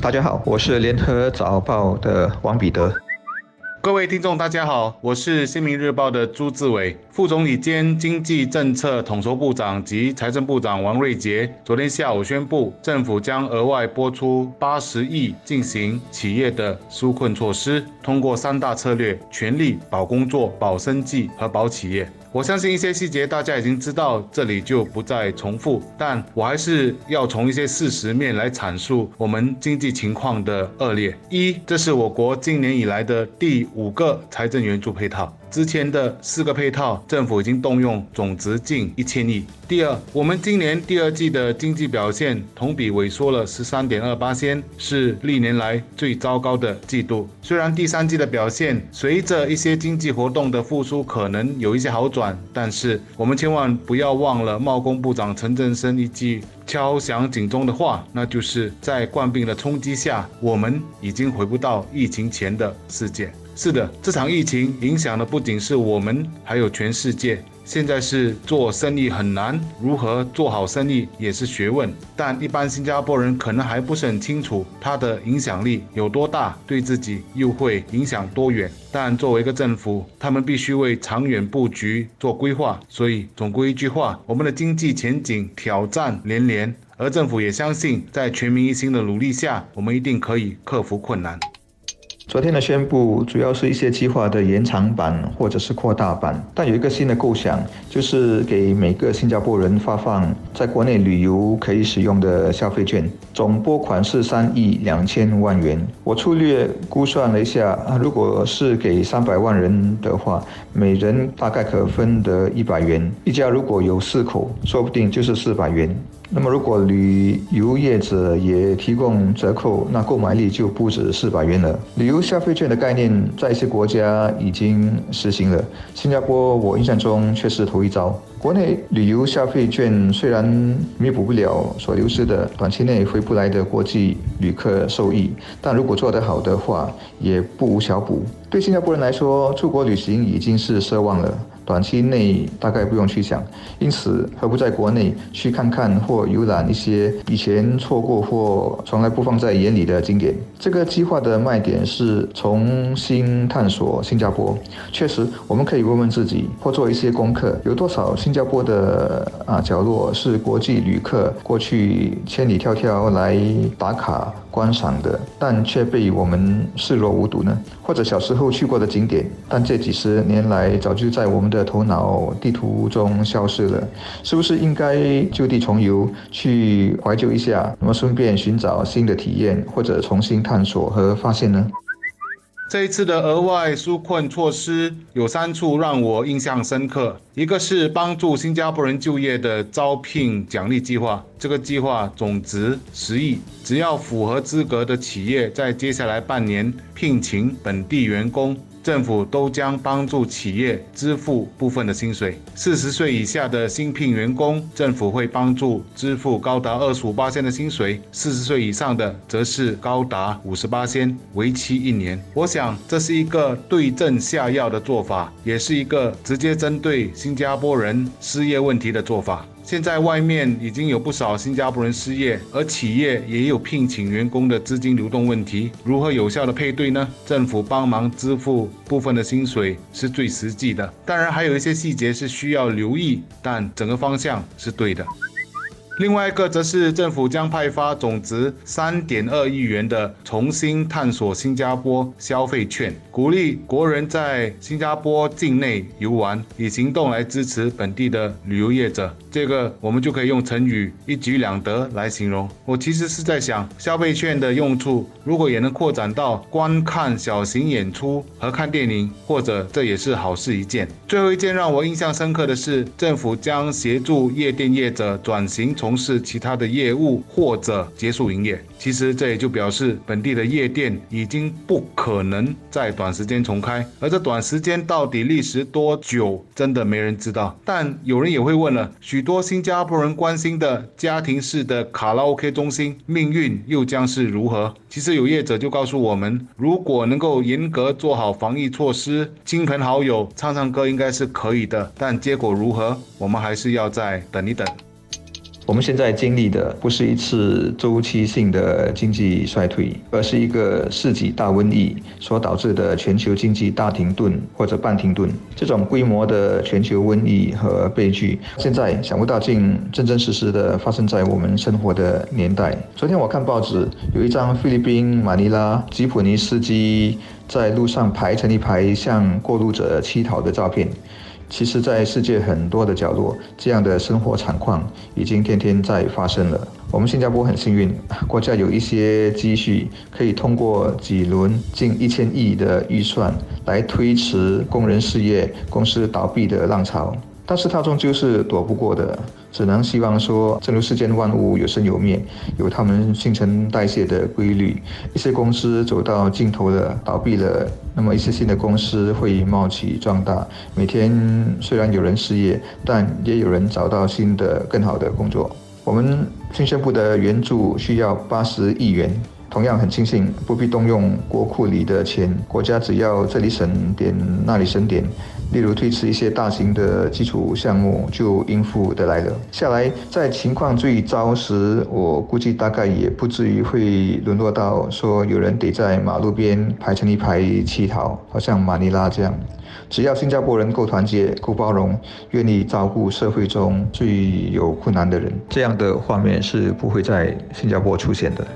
大家好，我是联合早报的王彼得。各位听众，大家好，我是新民日报的朱志伟，副总理兼经济政策统筹部长及财政部长王瑞杰昨天下午宣布，政府将额外拨出八十亿进行企业的纾困措施，通过三大策略，全力保工作、保生计和保企业。我相信一些细节大家已经知道，这里就不再重复。但我还是要从一些事实面来阐述我们经济情况的恶劣。一，这是我国今年以来的第五个财政援助配套。之前的四个配套，政府已经动用总值近一千亿。第二，我们今年第二季的经济表现同比萎缩了十三点二八仙，是历年来最糟糕的季度。虽然第三季的表现随着一些经济活动的复苏可能有一些好转，但是我们千万不要忘了贸工部长陈振声一句敲响警钟的话，那就是在冠病的冲击下，我们已经回不到疫情前的世界。是的，这场疫情影响的不仅是我们，还有全世界。现在是做生意很难，如何做好生意也是学问。但一般新加坡人可能还不是很清楚它的影响力有多大，对自己又会影响多远。但作为一个政府，他们必须为长远布局做规划。所以总归一句话，我们的经济前景挑战连连，而政府也相信，在全民一心的努力下，我们一定可以克服困难。昨天的宣布主要是一些计划的延长版或者是扩大版，但有一个新的构想，就是给每个新加坡人发放在国内旅游可以使用的消费券，总拨款是三亿两千万元。我粗略估算了一下，如果是给三百万人的话，每人大概可分得一百元，一家如果有四口，说不定就是四百元。那么，如果旅游业者也提供折扣，那购买力就不止四百元了。旅游消费券的概念在一些国家已经实行了，新加坡我印象中却是头一遭。国内旅游消费券虽然弥补不了所流失的短期内回不来的国际旅客受益，但如果做得好的话，也不无小补。对新加坡人来说，出国旅行已经是奢望了。短期内大概不用去想，因此何不在国内去看看或游览一些以前错过或从来不放在眼里的景点？这个计划的卖点是重新探索新加坡。确实，我们可以问问自己，或做一些功课：有多少新加坡的啊角落是国际旅客过去千里迢迢来打卡观赏的，但却被我们视若无睹呢？或者小时候去过的景点，但这几十年来早就在我们的的头脑地图中消失了，是不是应该就地重游，去怀旧一下？那么顺便寻找新的体验，或者重新探索和发现呢？这一次的额外纾困措施有三处让我印象深刻，一个是帮助新加坡人就业的招聘奖励计划，这个计划总值十亿，只要符合资格的企业在接下来半年聘请本地员工。政府都将帮助企业支付部分的薪水。四十岁以下的新聘员工，政府会帮助支付高达二十五八千的薪水；四十岁以上的，则是高达五十八千，为期一年。我想这是一个对症下药的做法，也是一个直接针对新加坡人失业问题的做法。现在外面已经有不少新加坡人失业，而企业也有聘请员工的资金流动问题，如何有效的配对呢？政府帮忙支付部分的薪水是最实际的，当然还有一些细节是需要留意，但整个方向是对的。另外一个则是政府将派发总值三点二亿元的重新探索新加坡消费券，鼓励国人在新加坡境内游玩，以行动来支持本地的旅游业者。这个我们就可以用成语“一举两得”来形容。我其实是在想，消费券的用处如果也能扩展到观看小型演出和看电影，或者这也是好事一件。最后一件让我印象深刻的是，政府将协助夜店业者转型从从事其他的业务或者结束营业，其实这也就表示本地的夜店已经不可能在短时间重开，而这短时间到底历时多久，真的没人知道。但有人也会问了，许多新加坡人关心的家庭式的卡拉 OK 中心命运又将是如何？其实有业者就告诉我们，如果能够严格做好防疫措施，亲朋好友唱唱歌应该是可以的，但结果如何，我们还是要再等一等。我们现在经历的不是一次周期性的经济衰退，而是一个世纪大瘟疫所导致的全球经济大停顿或者半停顿。这种规模的全球瘟疫和悲剧，现在想不到竟真真实实的发生在我们生活的年代。昨天我看报纸，有一张菲律宾马尼拉吉普尼司机在路上排成一排向过路者乞讨的照片。其实，在世界很多的角落，这样的生活惨况已经天天在发生了。我们新加坡很幸运，国家有一些积蓄，可以通过几轮近一千亿的预算来推迟工人失业、公司倒闭的浪潮。但是它终究是躲不过的，只能希望说，正如世间万物有生有灭，有它们新陈代谢的规律。一些公司走到尽头了，倒闭了，那么一些新的公司会冒起壮大。每天虽然有人失业，但也有人找到新的更好的工作。我们新宣布的援助需要八十亿元。同样很庆幸不必动用国库里的钱，国家只要这里省点那里省点，例如推迟一些大型的基础项目就应付得来了。下来在情况最糟时，我估计大概也不至于会沦落到说有人得在马路边排成一排乞讨，好像马尼拉这样。只要新加坡人够团结、够包容，愿意照顾社会中最有困难的人，这样的画面是不会在新加坡出现的。